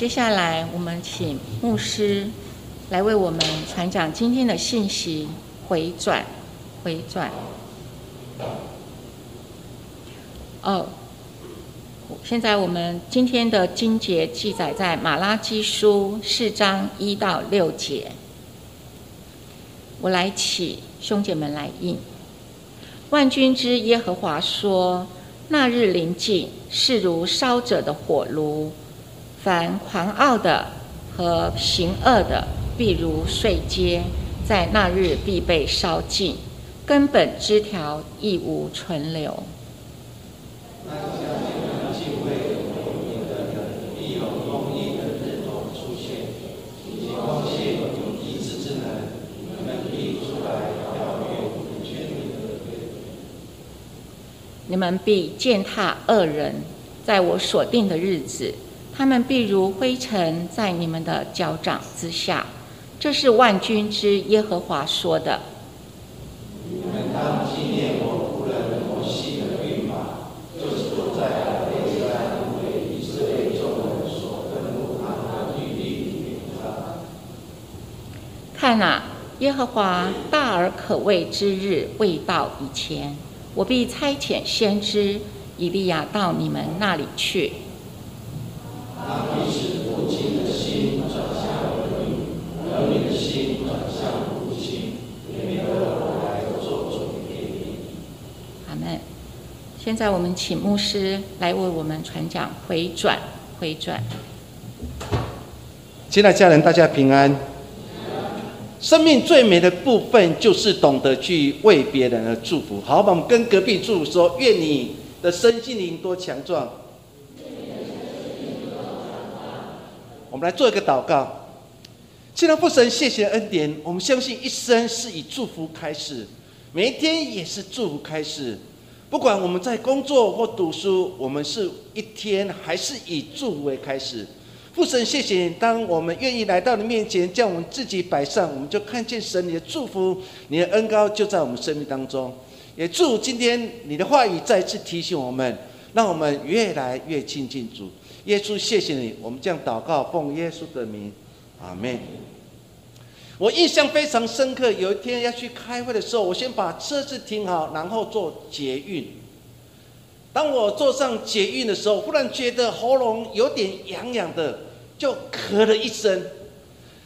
接下来，我们请牧师来为我们传讲今天的信息。回转，回转。哦，现在我们今天的经节记载在马拉基书四章一到六节。我来起，兄姐们来应。万军之耶和华说：“那日临近，是如烧着的火炉。凡狂傲的和行恶的，必如碎阶。”在那日必被烧尽，根本枝条亦无存留。你，们必出来跳跃，宣你的你们必践踏恶人，在我所定的日子，他们必如灰尘在你们的脚掌之下。这是万军之耶和华说的。看哪，耶和华大而可畏之日未到以前，我必差遣先知以利亚到你们那里去。现在我们请牧师来为我们传讲回转，回转。亲爱家人，大家平安。生命最美的部分就是懂得去为别人而祝福。好，我们跟隔壁祝福说：愿你的身心灵多强壮。我们来做一个祷告。亲爱的父神，谢谢恩典。我们相信一生是以祝福开始，每一天也是祝福开始。不管我们在工作或读书，我们是一天还是以祝福为开始。父神，谢谢你，当我们愿意来到你面前，将我们自己摆上，我们就看见神你的祝福，你的恩高就在我们生命当中。也祝今天你的话语再次提醒我们，让我们越来越亲近主。耶稣，谢谢你，我们这样祷告，奉耶稣的名，阿门。我印象非常深刻。有一天要去开会的时候，我先把车子停好，然后坐捷运。当我坐上捷运的时候，忽然觉得喉咙有点痒痒的，就咳了一声。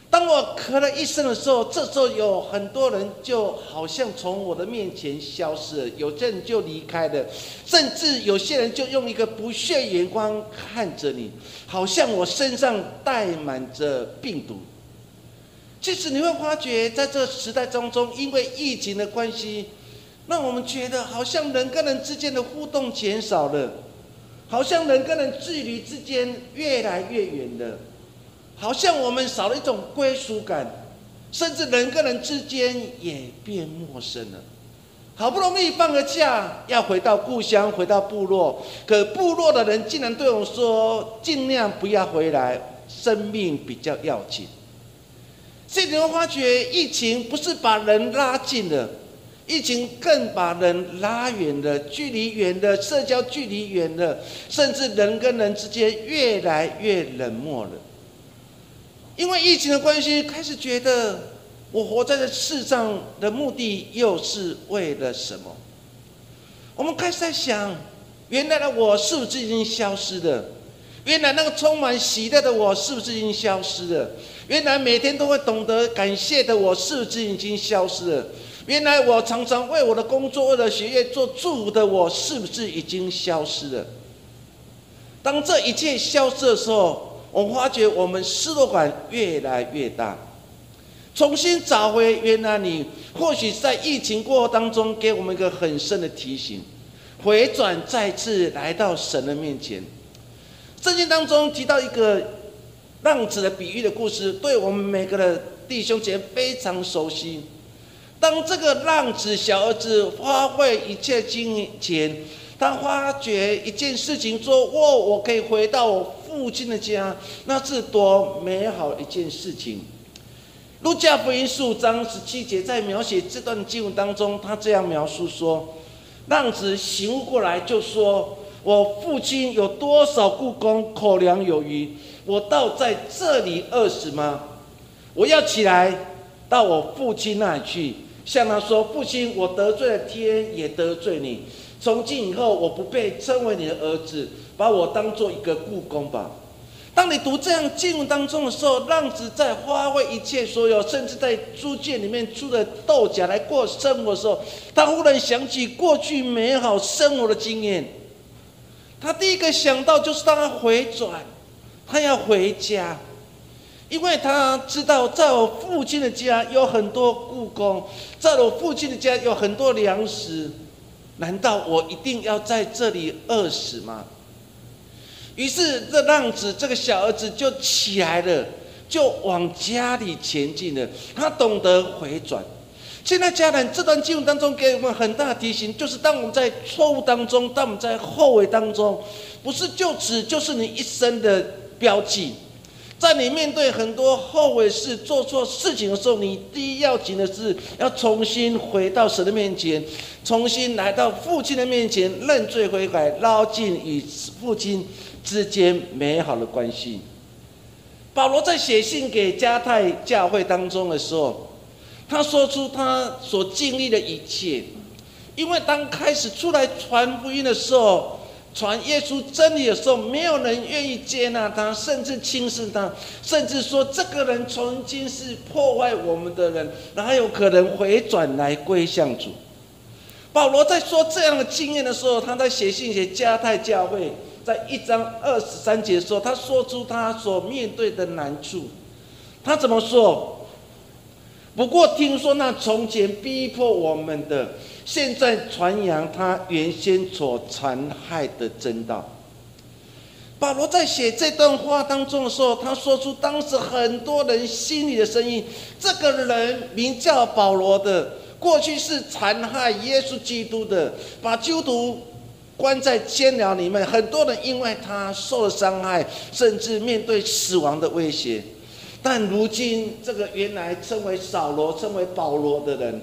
当我咳了一声的时候，这时候有很多人就好像从我的面前消失了，有些人就离开了，甚至有些人就用一个不屑眼光看着你，好像我身上带满着病毒。其实你会发觉，在这个时代当中，因为疫情的关系，让我们觉得好像人跟人之间的互动减少了，好像人跟人距离之间越来越远了，好像我们少了一种归属感，甚至人跟人之间也变陌生了。好不容易放个假，要回到故乡，回到部落，可部落的人竟然对我说：“尽量不要回来，生命比较要紧。”所以你会发觉，疫情不是把人拉近了，疫情更把人拉远了，距离远了，社交距离远了，甚至人跟人之间越来越冷漠了。因为疫情的关系，开始觉得我活在这世上的目的又是为了什么？我们开始在想，原来的我是不是已经消失了？原来那个充满喜乐的我是不是已经消失了？原来每天都会懂得感谢的我是不是已经消失了？原来我常常为我的工作、为了学业做祝福的我是不是已经消失了？当这一切消失的时候，我发觉我们失落感越来越大。重新找回原来你，或许在疫情过后当中给我们一个很深的提醒，回转再次来到神的面前。圣经当中提到一个浪子的比喻的故事，对我们每个的弟兄姐非常熟悉。当这个浪子小儿子花费一切金钱，他发觉一件事情，说：“哦，我可以回到我父亲的家，那是多美好一件事情。”路加福音十五章十七节在描写这段经文当中，他这样描述说：“浪子醒悟过来，就说。”我父亲有多少故宫，口粮有余，我倒在这里饿死吗？我要起来到我父亲那里去，向他说：父亲，我得罪了天，也得罪你。从今以后，我不被称为你的儿子，把我当做一个故宫吧。当你读这样经文当中的时候，浪子在花费一切所有，甚至在租界里面租的豆荚来过生活的时候，他忽然想起过去美好生活的经验。他第一个想到就是他回转，他要回家，因为他知道在我父亲的家有很多故宫，在我父亲的家有很多粮食，难道我一定要在这里饿死吗？于是，这浪子这个小儿子就起来了，就往家里前进了。他懂得回转。现在，家人这段经文当中给我们很大的提醒，就是当我们在错误当中，当我们在后悔当中，不是就此就是你一生的标记。在你面对很多后悔事、做错事情的时候，你第一要紧的是要重新回到神的面前，重新来到父亲的面前认罪悔改，捞尽与父亲。之间美好的关系。保罗在写信给加泰教会当中的时候，他说出他所经历的一切。因为当开始出来传福音的时候，传耶稣真理的时候，没有人愿意接纳他，甚至轻视他，甚至说这个人曾经是破坏我们的人，哪有可能回转来归向主？保罗在说这样的经验的时候，他在写信写加泰教会。在一章二十三节说，他说出他所面对的难处。他怎么说？不过听说那从前逼迫我们的，现在传扬他原先所残害的真道。保罗在写这段话当中的时候，他说出当时很多人心里的声音。这个人名叫保罗的，过去是残害耶稣基督的，把基督。关在监牢里面，很多人因为他受了伤害，甚至面对死亡的威胁。但如今，这个原来称为扫罗、称为保罗的人，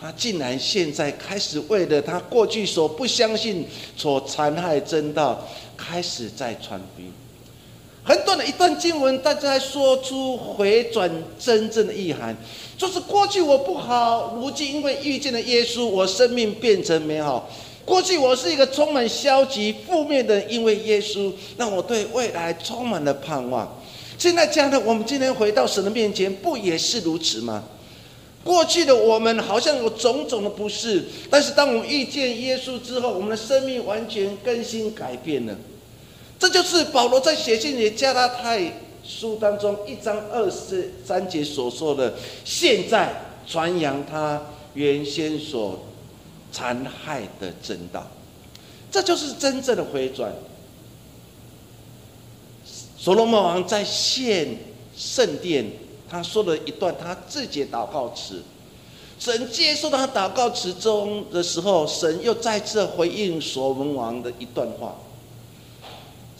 他竟然现在开始为了他过去所不相信、所残害真道，开始在传福音。很短的一段经文，大家说出回转真正的意涵，就是过去我不好，如今因为遇见了耶稣，我生命变成美好。过去我是一个充满消极、负面的，因为耶稣让我对未来充满了盼望。现在家人，我们今天回到神的面前，不也是如此吗？过去的我们好像有种种的不适，但是当我们遇见耶稣之后，我们的生命完全更新改变了。这就是保罗在写信给加拉太书当中一章二十三节所说的：“现在传扬他原先所。”残害的真道，这就是真正的回转。所罗门王在献圣殿，他说了一段他自己的祷告词。神接受他祷告词中的时候，神又再次回应所罗门王的一段话。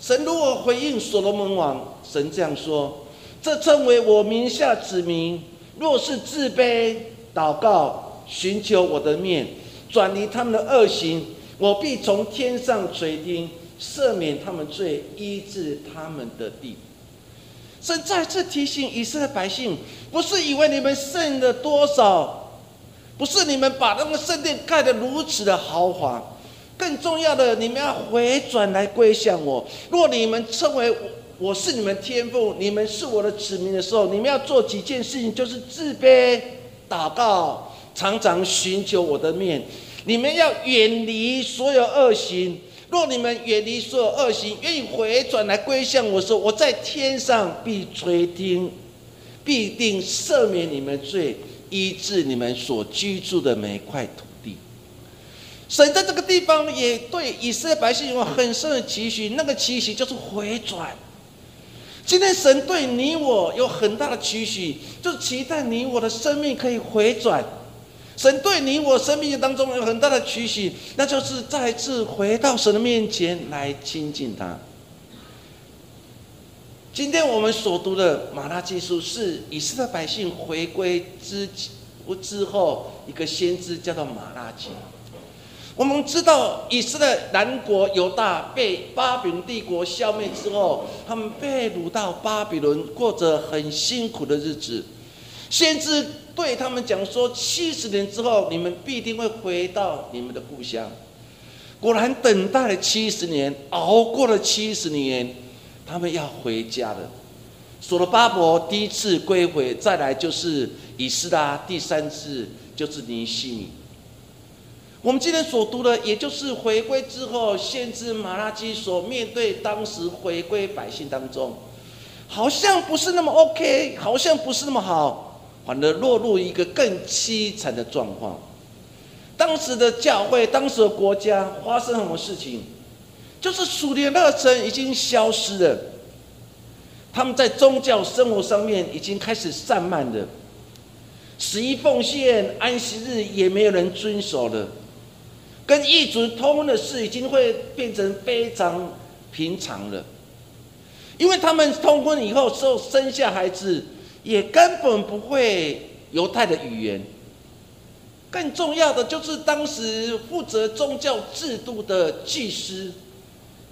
神如果回应所罗门王，神这样说：“这称为我名下子民，若是自卑祷告，寻求我的面。”转离他们的恶行，我必从天上垂听，赦免他们罪，医治他们的地。神再次提醒以色列百姓：不是以为你们剩了多少，不是你们把那个圣殿盖得如此的豪华，更重要的，你们要回转来归向我。若你们称为我是你们天父，你们是我的子民的时候，你们要做几件事情，就是自卑、祷告。常常寻求我的面，你们要远离所有恶行。若你们远离所有恶行，愿意回转来归向我说，我在天上必垂听，必定赦免你们罪，医治你们所居住的每一块土地。神在这个地方也对以色列百姓有很深的期许，那个期许就是回转。今天神对你我有很大的期许，就是期待你我的生命可以回转。神对你我生命当中有很大的取许，那就是再次回到神的面前来亲近他。今天我们所读的马拉基书是以色列百姓回归之之后一个先知叫做马拉基。我们知道以色列南国犹大被巴比伦帝国消灭之后，他们被掳到巴比伦，过着很辛苦的日子。先知对他们讲说：七十年之后，你们必定会回到你们的故乡。果然，等待了七十年，熬过了七十年，他们要回家了。所罗巴伯第一次归回，再来就是以斯拉，第三次就是尼西米。我们今天所读的，也就是回归之后，先知马拉基所面对当时回归百姓当中，好像不是那么 OK，好像不是那么好，反而落入一个更凄惨的状况。当时的教会，当时的国家发生什么事情？就是属灵热忱已经消失了，他们在宗教生活上面已经开始散漫了，十一奉献、安息日也没有人遵守了。跟异族通婚的事已经会变成非常平常了，因为他们通婚以后，之后生下孩子也根本不会犹太的语言。更重要的就是，当时负责宗教制度的祭司，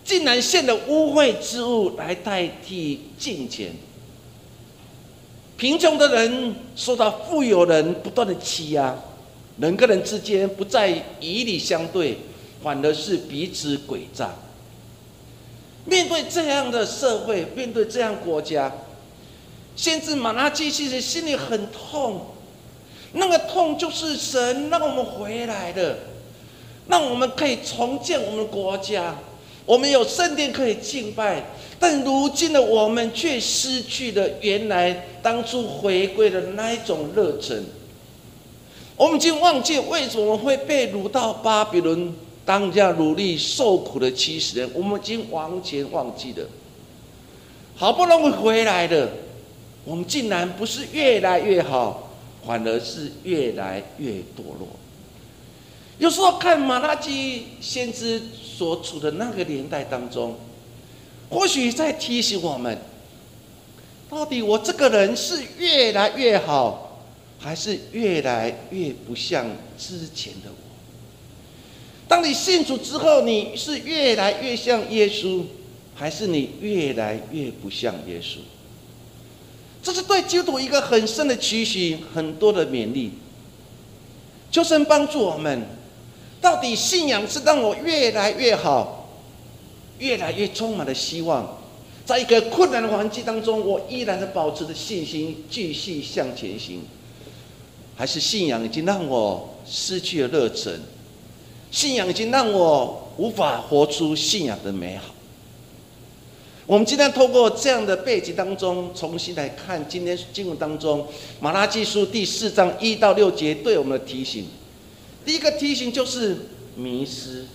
竟然献了污秽之物来代替敬虔。贫穷的人受到富有人不断的欺压。人跟人之间不再以礼相对，反而是彼此诡诈。面对这样的社会，面对这样国家，先知马拉基其实心里很痛。那个痛就是神让我们回来的，让我们可以重建我们的国家，我们有圣殿可以敬拜。但如今的我们却失去了原来当初回归的那一种热忱。我们已经忘记为什么会被掳到巴比伦当家努力受苦的七十年，我们已经完全忘记了。好不容易回来了，我们竟然不是越来越好，反而是越来越堕落。有时候看马拉基先知所处的那个年代当中，或许在提醒我们：到底我这个人是越来越好？还是越来越不像之前的我。当你信主之后，你是越来越像耶稣，还是你越来越不像耶稣？这是对基督徒一个很深的期许，很多的勉励。求神帮助我们，到底信仰是让我越来越好，越来越充满了希望，在一个困难的环境当中，我依然的保持着信心，继续向前行。还是信仰已经让我失去了热忱，信仰已经让我无法活出信仰的美好。我们今天透过这样的背景当中，重新来看今天经文当中马拉基书第四章一到六节对我们的提醒。第一个提醒就是迷失。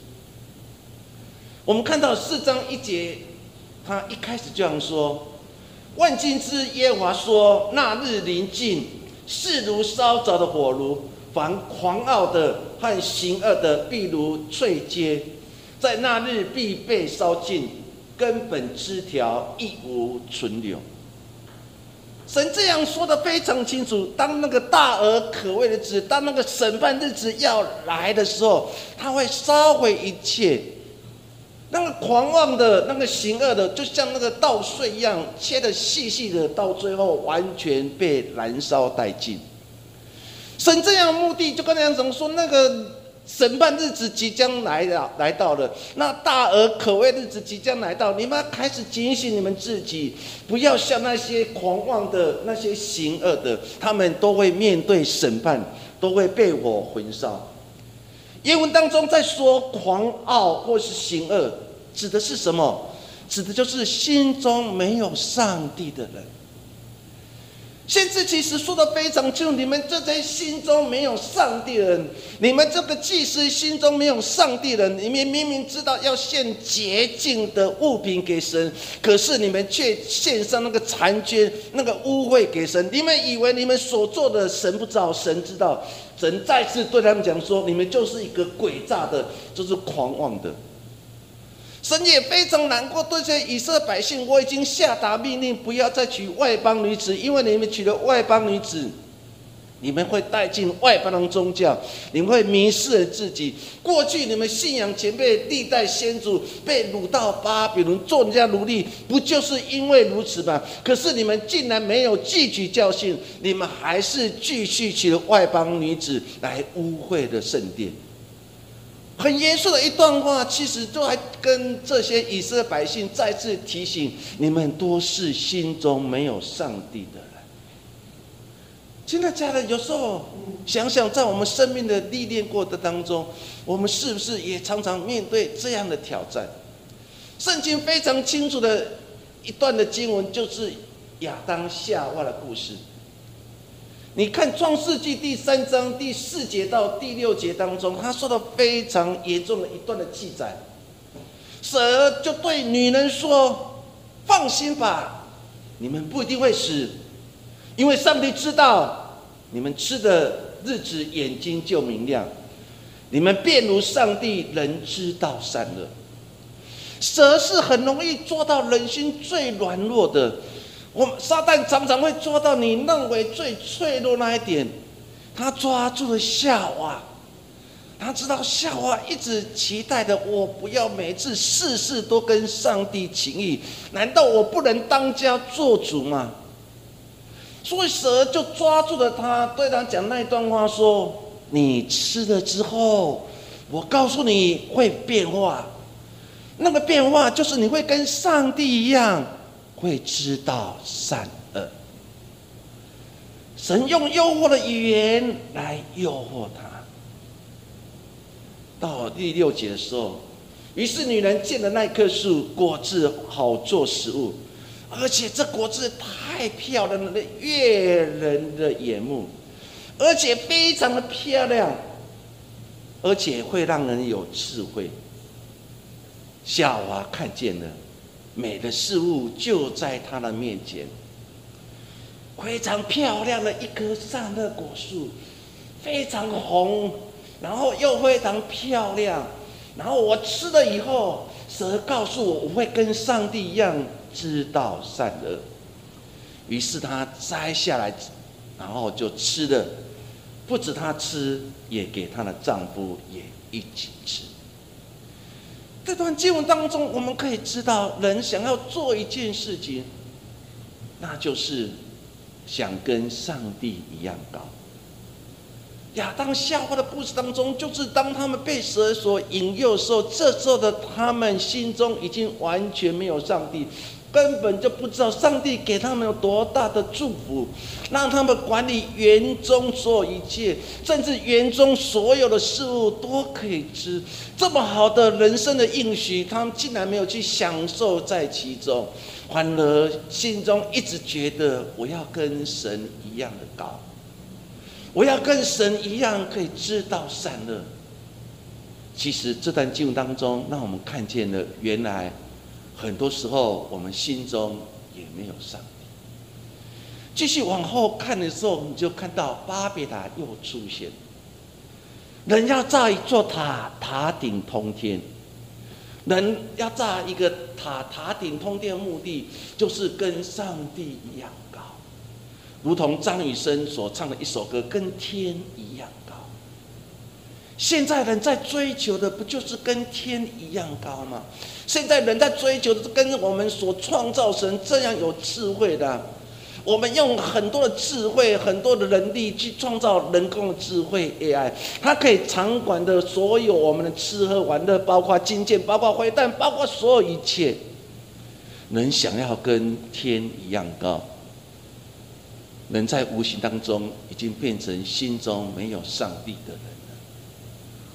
我们看到四章一节，他一开始这样说：“万金之耶和华说，那日临近。”势如烧着的火炉，凡狂傲的和行恶的，必如翠阶，在那日必被烧尽，根本枝条亦无存留。神这样说的非常清楚：当那个大而可畏的子，当那个审判日子要来的时候，他会烧毁一切。那个狂妄的、那个行恶的，就像那个稻穗一样，切的细细的，到最后完全被燃烧殆尽。神这样目的，就跟那怎么说？那个审判日子即将来了，来到了，那大而可畏日子即将来到，你们要开始警醒你们自己，不要像那些狂妄的、那些行恶的，他们都会面对审判，都会被我焚烧。英文当中在说狂傲或是行恶，指的是什么？指的就是心中没有上帝的人。先知其实说的非常清楚：你们这些心中没有上帝人，你们这个祭司心中没有上帝人，你们明明知道要献洁净的物品给神，可是你们却献上那个残缺、那个污秽给神。你们以为你们所做的神不知道，神知道。神再次对他们讲说：“你们就是一个诡诈的，就是狂妄的。”神也非常难过，对这些以色列百姓，我已经下达命令，不要再娶外邦女子，因为你们娶了外邦女子，你们会带进外邦的宗教，你们会迷失了自己。过去你们信仰前辈历代先祖被掳到巴比伦做人家奴隶，不就是因为如此吗？可是你们竟然没有汲取教训，你们还是继续娶了外邦女子来污秽的圣殿。很严肃的一段话，其实都还跟这些以色列百姓再次提醒：你们都是心中没有上帝的人。亲爱的家人，有时候想想，在我们生命的历练过程当中，我们是不是也常常面对这样的挑战？圣经非常清楚的一段的经文，就是亚当夏娃的故事。你看《创世纪》第三章第四节到第六节当中，他说的非常严重的一段的记载。蛇就对女人说：“放心吧，你们不一定会死，因为上帝知道你们吃的日子眼睛就明亮，你们便如上帝人知道善恶。”蛇是很容易做到人心最软弱的。我撒旦常常会抓到你认为最脆弱那一点，他抓住了夏娃，他知道夏娃一直期待的，我不要每次事事都跟上帝情谊，难道我不能当家做主吗？所以蛇就抓住了他，对他讲那一段话说：“你吃了之后，我告诉你会变化，那个变化就是你会跟上帝一样。”会知道善恶。神用诱惑的语言来诱惑他。到第六节的时候，于是女人见了那棵树果子好做食物，而且这果子太漂亮了，悦人的眼目，而且非常的漂亮，而且会让人有智慧。夏娃看见了。美的事物就在他的面前，非常漂亮的一棵善恶果树，非常红，然后又非常漂亮，然后我吃了以后，蛇告诉我我会跟上帝一样知道善恶，于是他摘下来，然后就吃了，不止他吃，也给他的丈夫也一起吃。这段经文当中，我们可以知道，人想要做一件事情，那就是想跟上帝一样高。亚当夏娃的故事当中，就是当他们被蛇所引诱的时候，这时候的他们心中已经完全没有上帝。根本就不知道上帝给他们有多大的祝福，让他们管理园中所有一切，甚至园中所有的事物都可以吃。这么好的人生的应许，他们竟然没有去享受在其中，反而心中一直觉得我要跟神一样的高，我要跟神一样可以知道善恶。其实这段经文当中，让我们看见了原来。很多时候，我们心中也没有上帝。继续往后看的时候，你就看到巴别塔又出现。人要造一座塔，塔顶通天。人要造一个塔，塔顶通天的目的，就是跟上帝一样高，如同张雨生所唱的一首歌，跟天。现在人在追求的，不就是跟天一样高吗？现在人在追求的是跟我们所创造神这样有智慧的，我们用很多的智慧、很多的能力去创造人工的智慧 AI，它可以掌管的所有我们的吃喝玩乐，包括金剑，包括坏蛋，包括所有一切。人想要跟天一样高，人在无形当中已经变成心中没有上帝的人。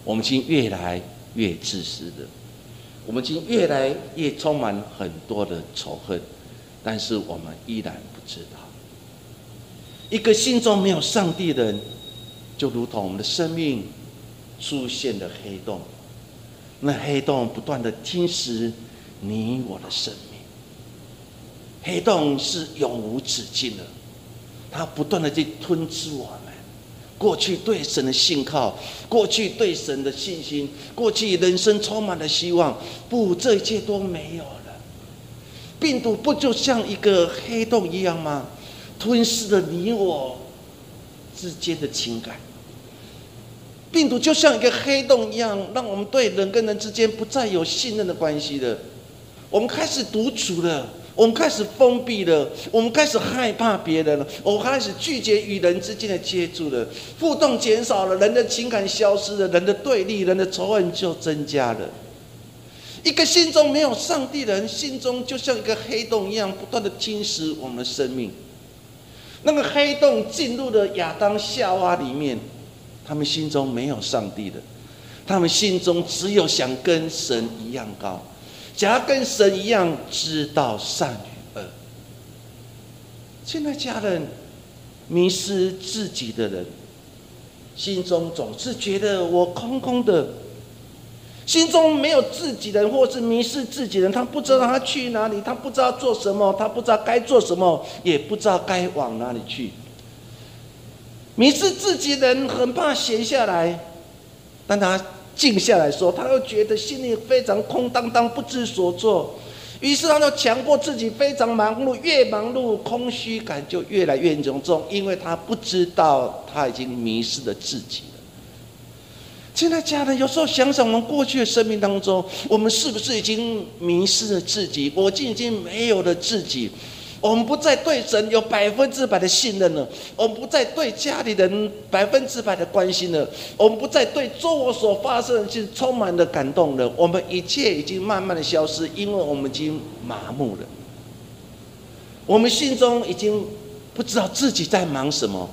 我们已经越来越自私的。我们已经越来越充满很多的仇恨，但是我们依然不知道，一个心中没有上帝的人，就如同我们的生命出现了黑洞，那黑洞不断的侵蚀你我的生命，黑洞是永无止境的，它不断的去吞噬我们。过去对神的信靠，过去对神的信心，过去人生充满了希望，不，这一切都没有了。病毒不就像一个黑洞一样吗？吞噬了你我之间的情感。病毒就像一个黑洞一样，让我们对人跟人之间不再有信任的关系了。我们开始独处了，我们开始封闭了，我们开始害怕别人了，我们开始拒绝与人之间的接触了，互动减少了，人的情感消失了，人的对立、人的仇恨就增加了。一个心中没有上帝的人，心中就像一个黑洞一样，不断的侵蚀我们的生命。那个黑洞进入了亚当夏娃里面。他们心中没有上帝的，他们心中只有想跟神一样高，想要跟神一样知道善与恶。现在家人迷失自己的人，心中总是觉得我空空的，心中没有自己人，或是迷失自己人，他不知道他去哪里，他不知道做什么，他不知道该做什么，也不知道该往哪里去。迷失自己人很怕闲下来，但他静下来说，他又觉得心里非常空荡荡，不知所措。于是他就强迫自己非常忙碌，越忙碌，空虚感就越来越严重，因为他不知道他已经迷失了自己了。现在家人有时候想想，我们过去的生命当中，我们是不是已经迷失了自己？我竟已经没有了自己。我们不再对神有百分之百的信任了，我们不再对家里人百分之百的关心了，我们不再对周围所发生的事充满了感动了。我们一切已经慢慢的消失，因为我们已经麻木了。我们心中已经不知道自己在忙什么，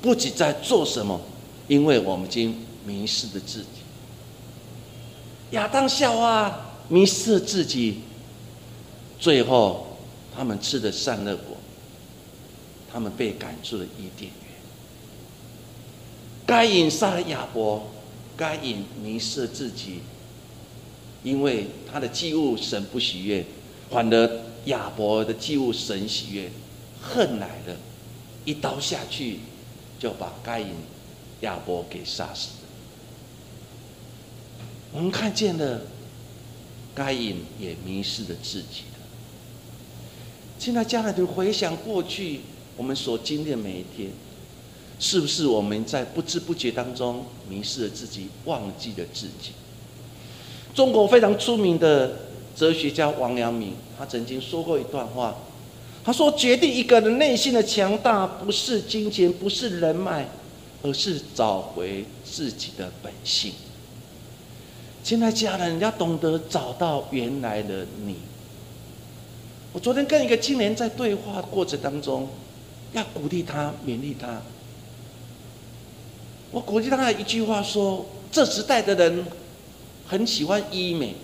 不知在做什么，因为我们已经迷失了自己。亚当夏娃迷失了自己，最后。他们吃的善恶果，他们被赶出了伊甸园。该隐杀了亚伯，该隐迷失了自己，因为他的祭物神不喜悦，反而亚伯的祭物神喜悦，恨来了，一刀下去就把该隐、亚伯给杀死了。我们看见了，该隐也迷失了自己。现在，家人就回想过去我们所经历的每一天，是不是我们在不知不觉当中迷失了自己，忘记了自己？中国非常出名的哲学家王阳明，他曾经说过一段话，他说：“决定一个人内心的强大，不是金钱，不是人脉，而是找回自己的本性。”现在，家人要懂得找到原来的你。我昨天跟一个青年在对话过程当中，要鼓励他、勉励他。我鼓励他一句话说：“这时代的人很喜欢医美，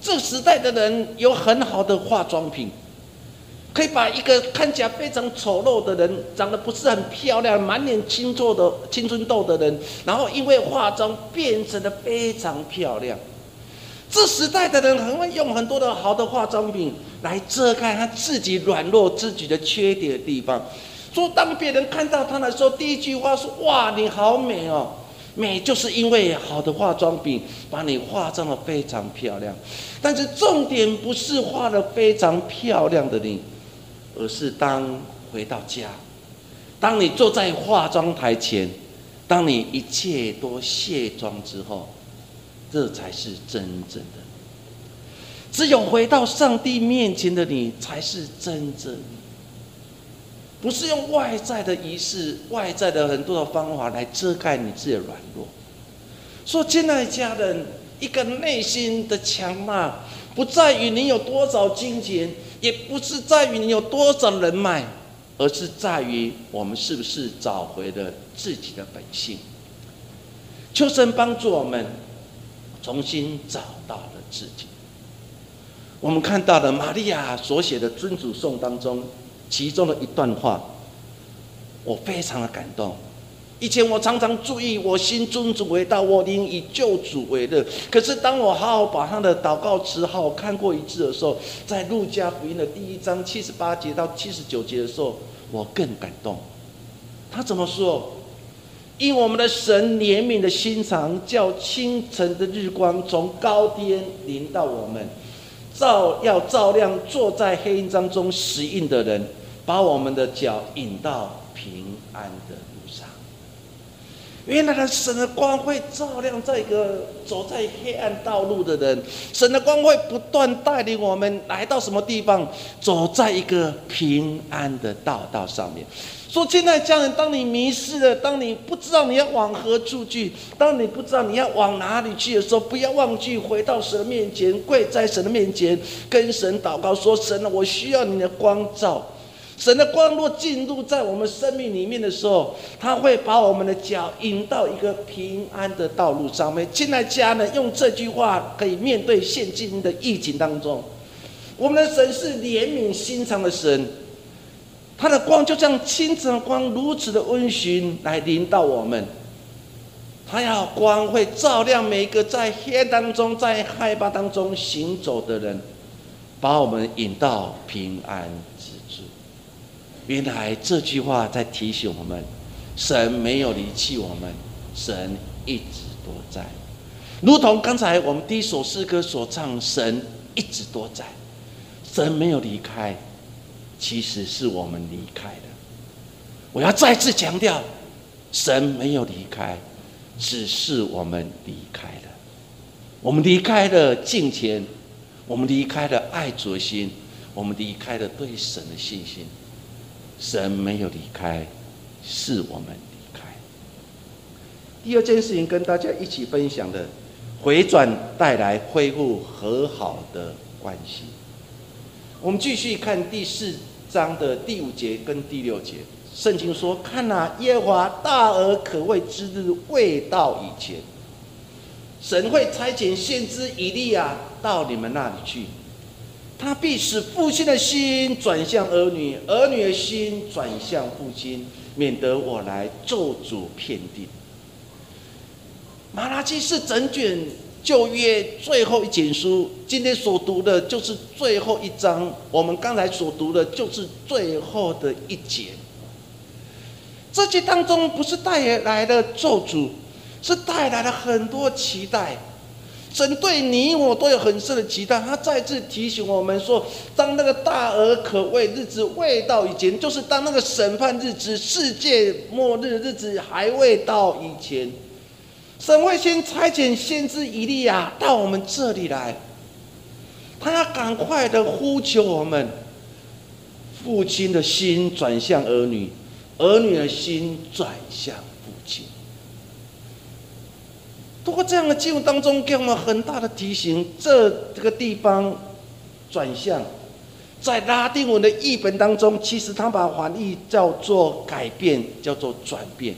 这时代的人有很好的化妆品，可以把一个看起来非常丑陋的人、长得不是很漂亮、满脸青皱的青春痘的人，然后因为化妆变成了非常漂亮。这时代的人很会用很多的好的化妆品。”来遮盖他自己软弱、自己的缺点的地方。说当别人看到他的时候，第一句话说：“哇，你好美哦！”美就是因为好的化妆品把你化妆的非常漂亮。但是重点不是画的非常漂亮的你，而是当回到家，当你坐在化妆台前，当你一切都卸妆之后，这才是真正的。只有回到上帝面前的你，才是真正。不是用外在的仪式、外在的很多的方法来遮盖你自己的软弱。说，亲爱的家人，一个内心的强大，不在于你有多少金钱，也不是在于你有多少人脉，而是在于我们是不是找回了自己的本性。求神帮助我们，重新找到了自己。我们看到了玛利亚所写的尊主颂当中，其中的一段话，我非常的感动。以前我常常注意，我心尊主为大，我灵以救主为乐。可是当我好好把他的祷告词好好看过一次的时候，在路加福音的第一章七十八节到七十九节的时候，我更感动。他怎么说？因我们的神怜悯的心肠，叫清晨的日光从高天临到我们。照要照亮坐在黑暗当中石印的人，把我们的脚引到平安的路上。原来的神的光会照亮在一个走在黑暗道路的人，神的光会不断带领我们来到什么地方，走在一个平安的道道上面。说，亲爱家人，当你迷失了，当你不知道你要往何处去，当你不知道你要往哪里去的时候，不要忘记回到神面前，跪在神的面前，跟神祷告说：“神啊，我需要你的光照。”神的光若进入在我们生命里面的时候，他会把我们的脚引到一个平安的道路上面。进来家人，用这句话可以面对现今的疫情当中，我们的神是怜悯心肠的神，他的光就像清晨的光，如此的温驯来临到我们。他要光会照亮每一个在黑暗当中、在害怕当中行走的人，把我们引到平安之处。原来这句话在提醒我们：神没有离弃我们，神一直都在。如同刚才我们第一首诗歌所唱，神一直都在，神没有离开，其实是我们离开的。我要再次强调，神没有离开，只是我们离开了。我们离开了敬虔，我们离开了爱主心，我们离开了对神的信心。神没有离开，是我们离开。第二件事情跟大家一起分享的，回转带来恢复和好的关系。我们继续看第四章的第五节跟第六节，圣经说：“看哪，耶和华大而可畏之日未到以前，神会差遣先知以利亚到你们那里去。”他必使父亲的心转向儿女，儿女的心转向父亲，免得我来咒诅遍地。马拉基是整卷旧约最后一卷书，今天所读的就是最后一章，我们刚才所读的就是最后的一节。这节当中不是带来的咒诅，是带来了很多期待。神对你我都有很深的期待，他再次提醒我们说：当那个大而可畏日子未到以前，就是当那个审判日子、世界末日日子还未到以前，神会先差遣先知以利亚到我们这里来，他要赶快的呼求我们，父亲的心转向儿女，儿女的心转向父亲。通过这样的记录当中，给我们很大的提醒。这这个地方转向，在拉丁文的译本当中，其实他把翻译叫做改变，叫做转变。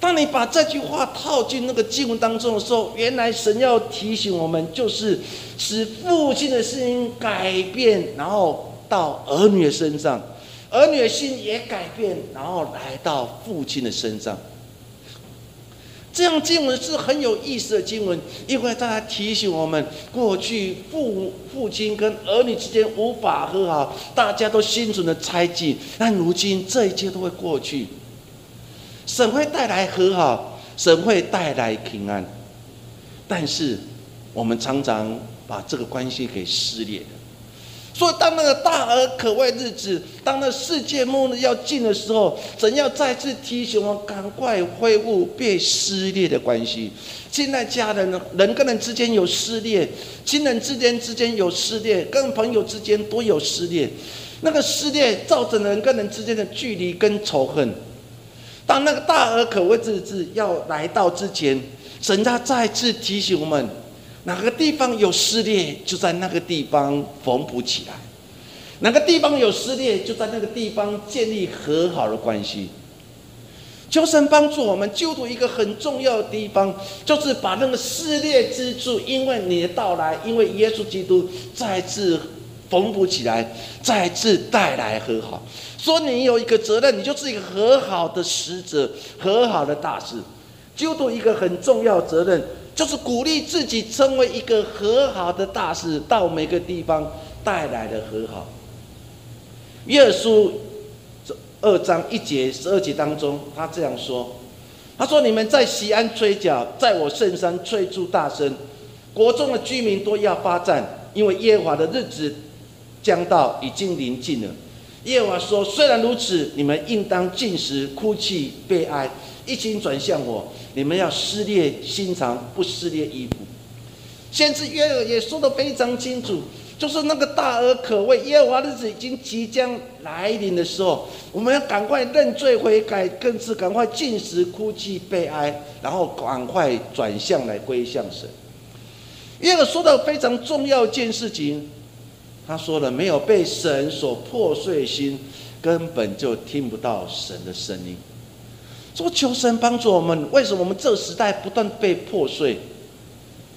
当你把这句话套进那个经文当中的时候，原来神要提醒我们，就是使父亲的声音改变，然后到儿女的身上，儿女的心也改变，然后来到父亲的身上。这样经文是很有意思的经文，因为它提醒我们，过去父父亲跟儿女之间无法和好，大家都心存的猜忌。但如今这一切都会过去，神会带来和好，神会带来平安。但是我们常常把这个关系给撕裂。所以，当那个大而可畏日子，当那世界末日要近的时候，神要再次提醒我们，赶快恢复被撕裂的关系。现在家人人跟人之间有撕裂，亲人之间之间有撕裂，跟朋友之间都有撕裂。那个撕裂造成人跟人之间的距离跟仇恨。当那个大而可畏日子要来到之前，神他再次提醒我们。哪个地方有撕裂，就在那个地方缝补起来；哪个地方有撕裂，就在那个地方建立和好的关系。求神帮助我们，救度一个很重要的地方，就是把那个撕裂之处，因为你的到来，因为耶稣基督再次缝补起来，再次带来和好。说你有一个责任，你就是一个和好的使者，和好的大使，救度一个很重要责任。就是鼓励自己成为一个和好的大使，到每个地方带来的和好。耶稣二章一节十二节当中，他这样说：“他说你们在西安吹角，在我圣山吹出大声，国中的居民都要发战，因为耶和华的日子将到，已经临近了。耶和华说：“虽然如此，你们应当进食、哭泣、悲哀，一心转向我。你们要撕裂心肠，不撕裂衣服。”先知约尔也说的非常清楚，就是那个大而可畏耶和华日子已经即将来临的时候，我们要赶快认罪悔改，更是赶快进食、哭泣、悲哀，然后赶快转向来归向神。约尔说到非常重要一件事情，他说了，没有被神所破碎心，根本就听不到神的声音。说求神帮助我们，为什么我们这个时代不断被破碎？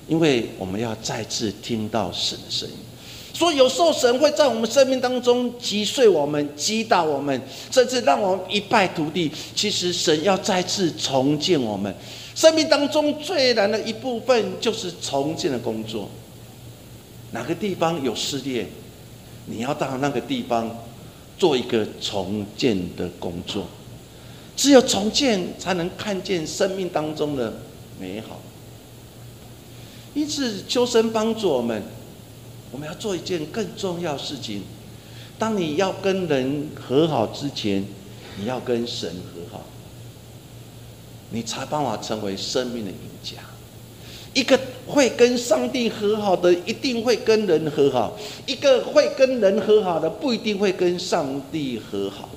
因为我们要再次听到神的声音，所以有时候神会在我们生命当中击碎我们、击打我们，甚至让我们一败涂地。其实神要再次重建我们生命当中最难的一部分，就是重建的工作。哪个地方有撕裂，你要到那个地方做一个重建的工作。只有重建，才能看见生命当中的美好。因此，求神帮助我们。我们要做一件更重要事情。当你要跟人和好之前，你要跟神和好，你才办法成为生命的赢家。一个会跟上帝和好的，一定会跟人和好；一个会跟人和好的，不一定会跟上帝和好。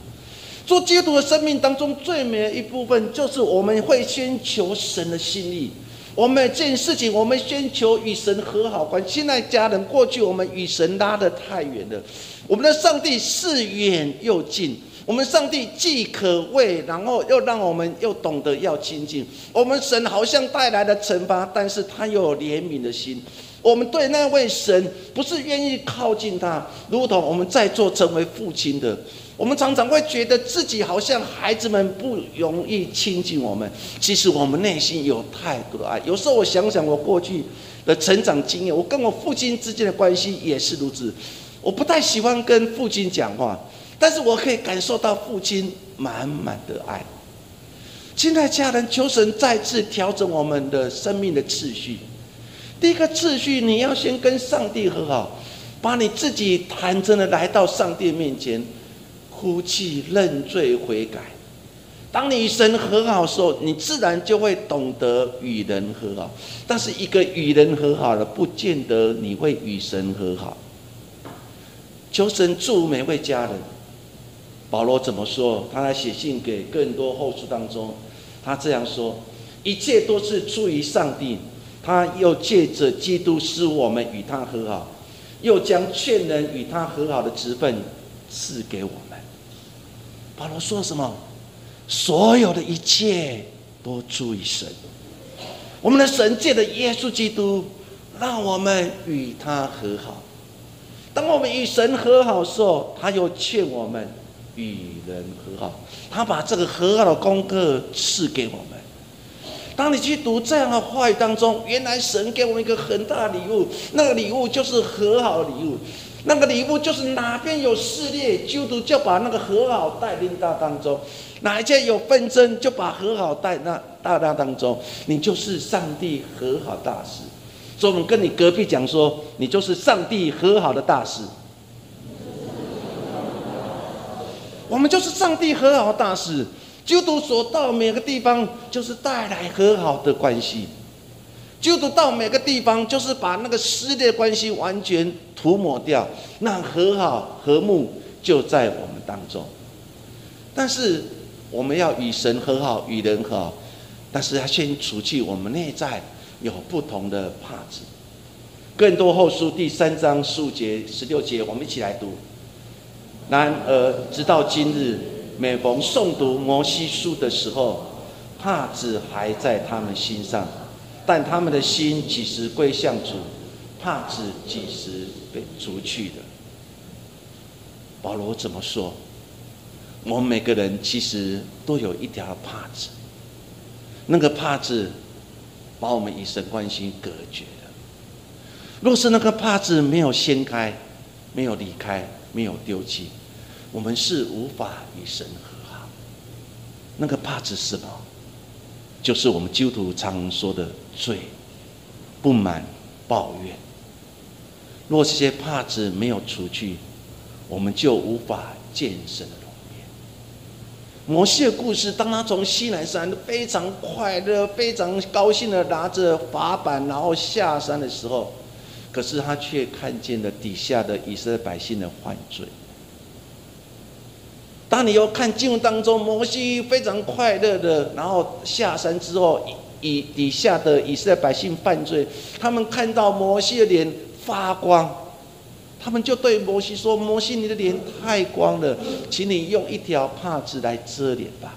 做基督的生命当中最美的一部分，就是我们会先求神的心意。我们这件事情，我们先求与神和好关。现在家人，过去我们与神拉得太远了。我们的上帝是远又近，我们上帝既可畏，然后又让我们又懂得要亲近。我们神好像带来了惩罚，但是他又有怜悯的心。我们对那位神不是愿意靠近他，如同我们在座成为父亲的。我们常常会觉得自己好像孩子们不容易亲近我们，其实我们内心有太多的爱。有时候我想想我过去的成长经验，我跟我父亲之间的关系也是如此。我不太喜欢跟父亲讲话，但是我可以感受到父亲满满的爱。亲爱家人，求神再次调整我们的生命的次序。第一个次序，你要先跟上帝和好，把你自己坦诚的来到上帝面前。哭泣、认罪、悔改。当你与神和好的时候，你自然就会懂得与人和好。但是，一个与人和好了，不见得你会与神和好。求神祝每位家人。保罗怎么说？他在写信给更多后书当中，他这样说：一切都是出于上帝，他又借着基督使我们与他和好，又将劝人与他和好的职分赐给我们。保罗说什么？所有的一切都出于神。我们的神借的耶稣基督，让我们与他和好。当我们与神和好的时候，他又劝我们与人和好。他把这个和好的功课赐给我们。当你去读这样的话语当中，原来神给我们一个很大的礼物，那个礼物就是和好的礼物。那个礼物就是哪边有撕裂，基督就把那个和好带领到当中；哪一件有纷争，就把和好带那大大当中。你就是上帝和好大使。所以我们跟你隔壁讲说，你就是上帝和好的大使。我们就是上帝和好大使。基督所到每个地方，就是带来和好的关系。基督到每个地方，就是把那个撕裂关系完全。涂抹掉，那和好和睦就在我们当中。但是我们要与神和好，与人和好，但是要先除去我们内在有不同的帕子。更多后书第三章十五节、十六节，我们一起来读。然而直到今日，每逢诵读摩西书的时候，帕子还在他们心上，但他们的心几时归向主？帕子几时被除去的？保罗怎么说？我们每个人其实都有一条帕子，那个帕子把我们与神关心隔绝了。若是那个帕子没有掀开、没有离开、没有丢弃，我们是无法与神和好。那个帕子是什么？就是我们基督徒常说的罪、不满、抱怨。若这些帕子没有除去，我们就无法见神的容颜。摩西的故事，当他从西南山非常快乐、非常高兴的拿着法板，然后下山的时候，可是他却看见了底下的以色列百姓的犯罪。当你又看经文当中，摩西非常快乐的，然后下山之后，以底下的以色列百姓犯罪，他们看到摩西的脸发光，他们就对摩西说：“摩西，你的脸太光了，请你用一条帕子来遮脸吧。”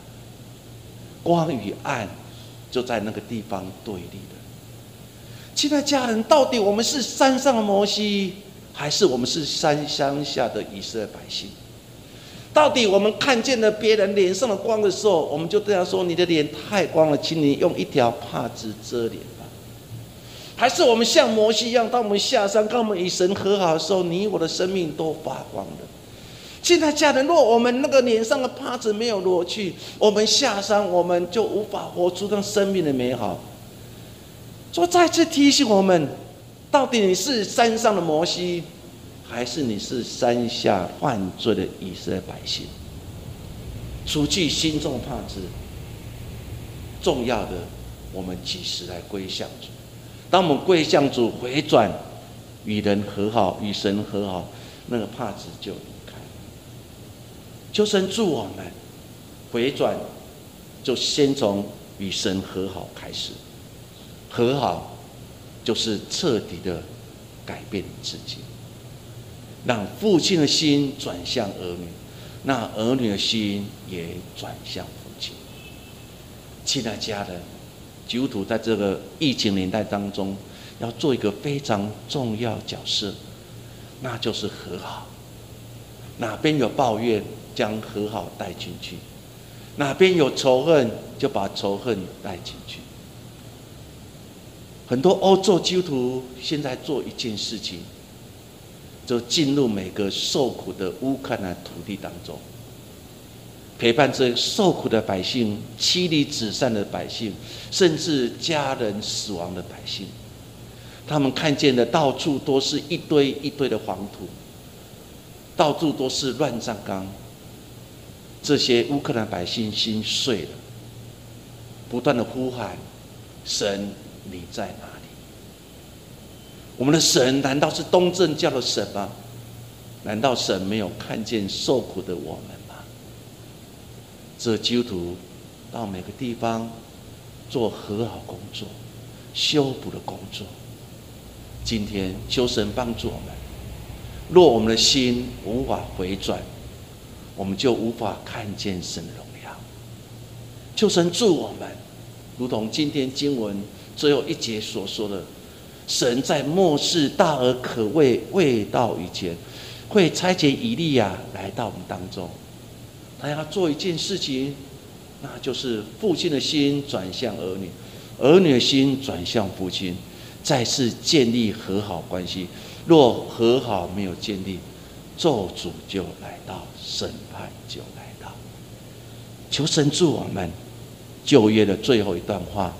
光与暗就在那个地方对立的。亲爱家人，到底我们是山上的摩西，还是我们是山乡下的以色列百姓？到底我们看见了别人脸上的光的时候，我们就对他说：“你的脸太光了，请你用一条帕子遮脸吧。”还是我们像摩西一样，当我们下山，跟我们与神和好的时候，你我的生命都发光了。现在家人，若我们那个脸上的帕子没有挪去，我们下山，我们就无法活出那生命的美好。说再次提醒我们，到底你是山上的摩西？还是你是山下犯罪的以色列百姓，除去心中怕之，重要的，我们几时来归向主？当我们归向主，回转，与人和好，与神和好，那个帕子就离开。求神助我们回转，就先从与神和好开始。和好，就是彻底的改变自己。让父亲的心转向儿女，那儿女的心也转向父亲。亲爱的家人，基督徒在这个疫情年代当中，要做一个非常重要角色，那就是和好。哪边有抱怨，将和好带进去；哪边有仇恨，就把仇恨带进去。很多欧洲基督徒现在做一件事情。就进入每个受苦的乌克兰土地当中，陪伴这受苦的百姓、妻离子散的百姓，甚至家人死亡的百姓。他们看见的到处都是一堆一堆的黄土，到处都是乱葬岗。这些乌克兰百姓心碎了，不断的呼喊：“神，你在哪里？”我们的神难道是东正教的神吗？难道神没有看见受苦的我们吗？这基督徒到每个地方做和好工作、修补的工作。今天求神帮助我们。若我们的心无法回转，我们就无法看见神的荣耀。求神助我们，如同今天经文最后一节所说的。神在末世大而可畏未到以前，会差遣以利亚来到我们当中。他要做一件事情，那就是父亲的心转向儿女，儿女的心转向父亲，再次建立和好关系。若和好没有建立，咒诅就来到，审判就来到。求神助我们，旧约的最后一段话。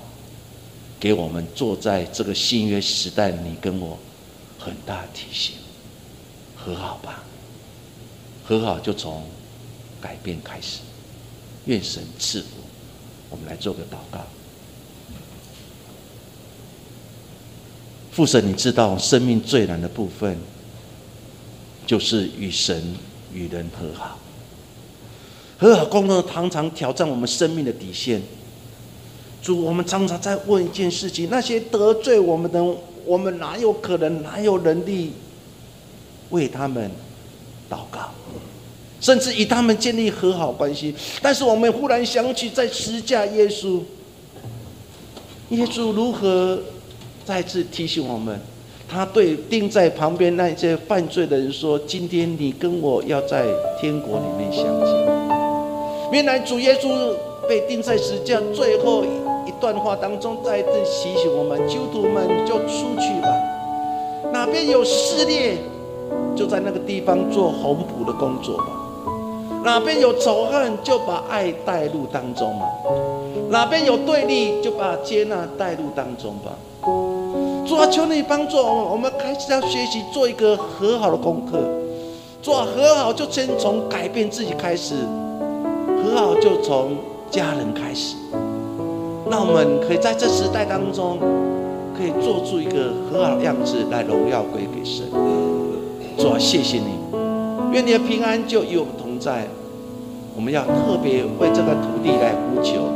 给我们坐在这个新约时代，你跟我很大提醒，和好吧，和好就从改变开始，愿神赐福。我们来做个祷告。父神，你知道生命最难的部分，就是与神与人和好。和好工作常常挑战我们生命的底线。主，我们常常在问一件事情：那些得罪我们的，我们哪有可能、哪有能力为他们祷告，甚至与他们建立和好关系？但是我们忽然想起，在十架耶稣，耶稣如何再次提醒我们？他对钉在旁边那些犯罪的人说：“今天你跟我要在天国里面相见。”原来主耶稣被钉在十架最后。一段话当中，再次提醒我们：基督徒们就出去吧。哪边有撕裂，就在那个地方做红补的工作吧。哪边有仇恨，就把爱带入当中嘛。哪边有对立，就把接纳带入当中吧。主啊，求你帮助我们，我们开始要学习做一个和好的功课。做，和好就先从改变自己开始，和好就从家人开始。那我们可以在这时代当中，可以做出一个和好的样子来荣耀归给神。主啊，谢谢你，愿你的平安就与我们同在。我们要特别为这个土地来呼求，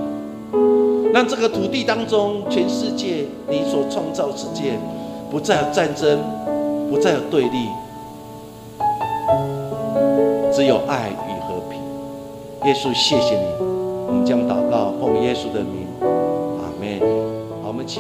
让这个土地当中，全世界你所创造世界，不再有战争，不再有对立，只有爱与和平。耶稣，谢谢你，我们将祷告奉耶稣的名。